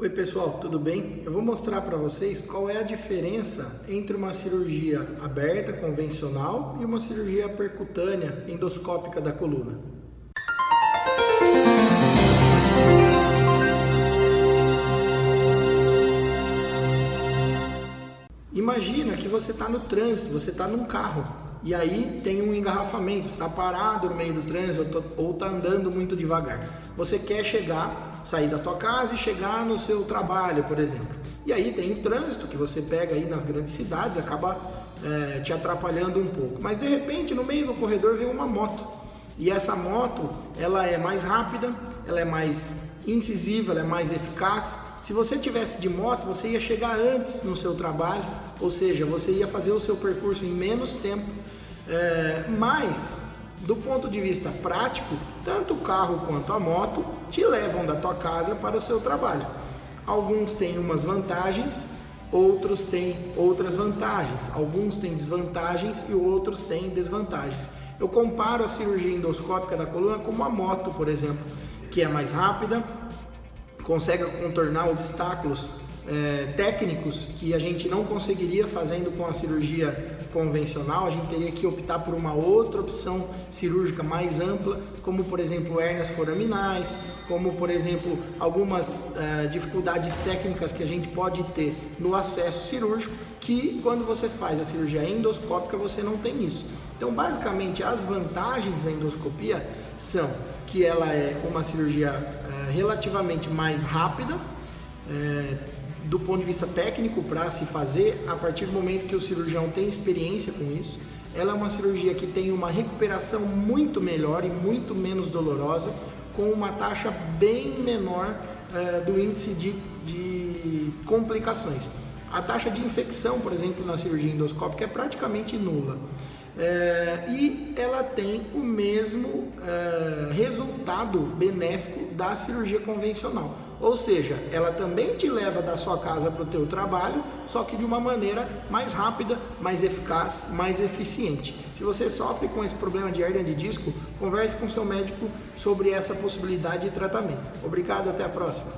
Oi pessoal, tudo bem? Eu vou mostrar para vocês qual é a diferença entre uma cirurgia aberta convencional e uma cirurgia percutânea endoscópica da coluna. Imagina que você está no trânsito, você está num carro e aí tem um engarrafamento, está parado no meio do trânsito ou está andando muito devagar. Você quer chegar, sair da sua casa e chegar no seu trabalho, por exemplo. E aí tem o trânsito que você pega aí nas grandes cidades, acaba é, te atrapalhando um pouco. Mas de repente no meio do corredor vem uma moto e essa moto ela é mais rápida, ela é mais incisiva, ela é mais eficaz. Se você tivesse de moto, você ia chegar antes no seu trabalho, ou seja, você ia fazer o seu percurso em menos tempo. É, mas, do ponto de vista prático, tanto o carro quanto a moto te levam da tua casa para o seu trabalho. Alguns têm umas vantagens, outros têm outras vantagens. Alguns têm desvantagens e outros têm desvantagens. Eu comparo a cirurgia endoscópica da coluna com uma moto, por exemplo, que é mais rápida, consegue contornar obstáculos é, técnicos que a gente não conseguiria fazendo com a cirurgia convencional, a gente teria que optar por uma outra opção cirúrgica mais ampla, como por exemplo hérnias foraminais, como por exemplo algumas é, dificuldades técnicas que a gente pode ter no acesso cirúrgico, que quando você faz a cirurgia endoscópica você não tem isso. Então, basicamente, as vantagens da endoscopia são que ela é uma cirurgia é, relativamente mais rápida, é, do ponto de vista técnico para se fazer, a partir do momento que o cirurgião tem experiência com isso. Ela é uma cirurgia que tem uma recuperação muito melhor e muito menos dolorosa, com uma taxa bem menor é, do índice de, de complicações. A taxa de infecção, por exemplo, na cirurgia endoscópica é praticamente nula. É, e ela tem o mesmo é, resultado benéfico da cirurgia convencional. Ou seja, ela também te leva da sua casa para o teu trabalho, só que de uma maneira mais rápida, mais eficaz, mais eficiente. Se você sofre com esse problema de hernia de disco, converse com seu médico sobre essa possibilidade de tratamento. Obrigado, até a próxima.